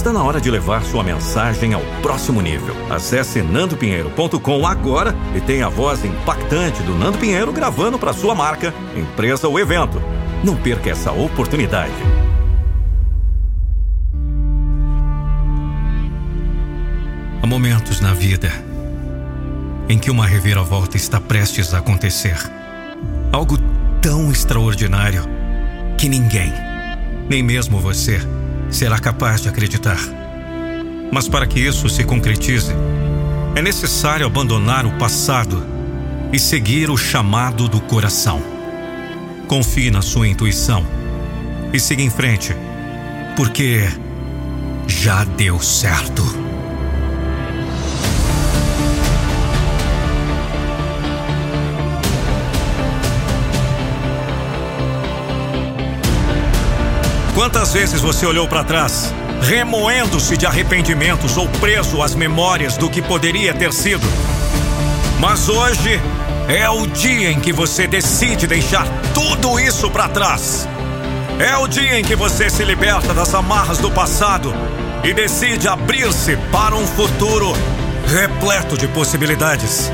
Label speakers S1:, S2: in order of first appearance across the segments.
S1: Está na hora de levar sua mensagem ao próximo nível. Acesse nandopinheiro.com agora e tenha a voz impactante do Nando Pinheiro gravando para sua marca, empresa ou evento. Não perca essa oportunidade.
S2: Há momentos na vida em que uma reviravolta está prestes a acontecer. Algo tão extraordinário que ninguém, nem mesmo você, será capaz de acreditar. Mas para que isso se concretize, é necessário abandonar o passado e seguir o chamado do coração. Confie na sua intuição e siga em frente, porque já deu certo.
S1: Quantas vezes você olhou para trás, remoendo-se de arrependimentos ou preso às memórias do que poderia ter sido? Mas hoje é o dia em que você decide deixar tudo isso para trás. É o dia em que você se liberta das amarras do passado e decide abrir-se para um futuro repleto de possibilidades.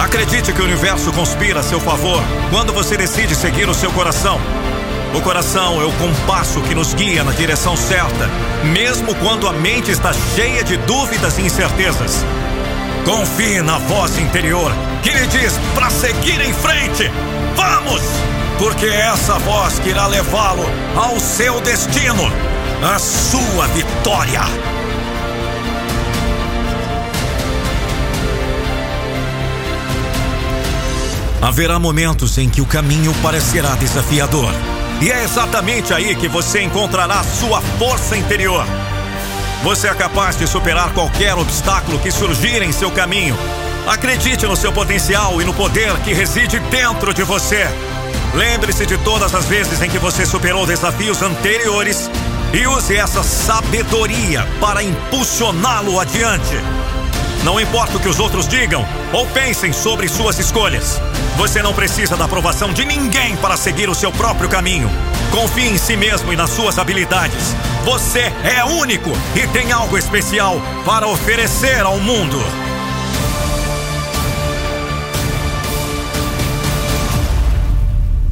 S1: Acredite que o universo conspira a seu favor quando você decide seguir o seu coração. O coração é o compasso que nos guia na direção certa, mesmo quando a mente está cheia de dúvidas e incertezas. Confie na voz interior que lhe diz para seguir em frente. Vamos! Porque é essa voz que irá levá-lo ao seu destino, a sua vitória. Haverá momentos em que o caminho parecerá desafiador. E é exatamente aí que você encontrará sua força interior. Você é capaz de superar qualquer obstáculo que surgir em seu caminho. Acredite no seu potencial e no poder que reside dentro de você. Lembre-se de todas as vezes em que você superou desafios anteriores e use essa sabedoria para impulsioná-lo adiante. Não importa o que os outros digam ou pensem sobre suas escolhas. Você não precisa da aprovação de ninguém para seguir o seu próprio caminho. Confie em si mesmo e nas suas habilidades. Você é único e tem algo especial para oferecer ao mundo.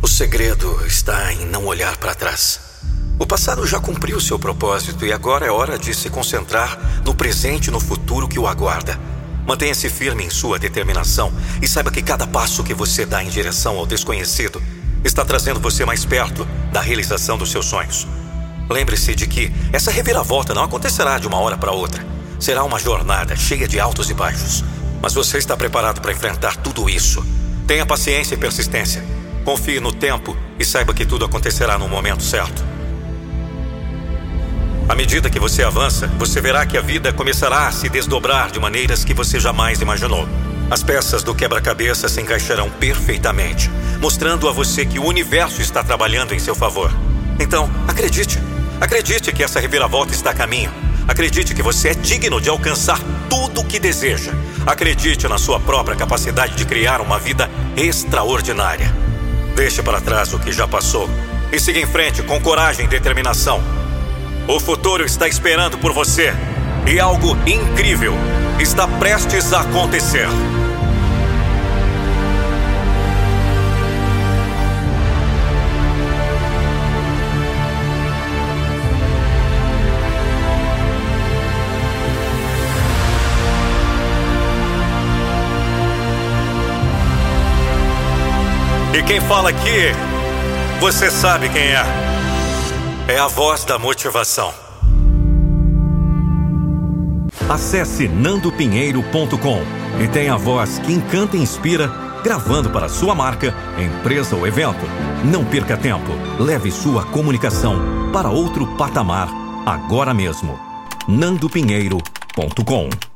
S2: O segredo está em não olhar para trás. O passado já cumpriu seu propósito e agora é hora de se concentrar no presente e no futuro que o aguarda. Mantenha-se firme em sua determinação e saiba que cada passo que você dá em direção ao desconhecido está trazendo você mais perto da realização dos seus sonhos. Lembre-se de que essa reviravolta não acontecerá de uma hora para outra. Será uma jornada cheia de altos e baixos. Mas você está preparado para enfrentar tudo isso. Tenha paciência e persistência. Confie no tempo e saiba que tudo acontecerá no momento certo. À medida que você avança, você verá que a vida começará a se desdobrar de maneiras que você jamais imaginou. As peças do quebra-cabeça se encaixarão perfeitamente, mostrando a você que o universo está trabalhando em seu favor. Então, acredite. Acredite que essa reviravolta está a caminho. Acredite que você é digno de alcançar tudo o que deseja. Acredite na sua própria capacidade de criar uma vida extraordinária. Deixe para trás o que já passou e siga em frente com coragem e determinação. O futuro está esperando por você e algo incrível está prestes a acontecer. E quem fala aqui, você sabe quem é. É a voz da motivação.
S1: Acesse nandopinheiro.com e tenha a voz que encanta e inspira, gravando para sua marca, empresa ou evento. Não perca tempo. Leve sua comunicação para outro patamar agora mesmo. nandopinheiro.com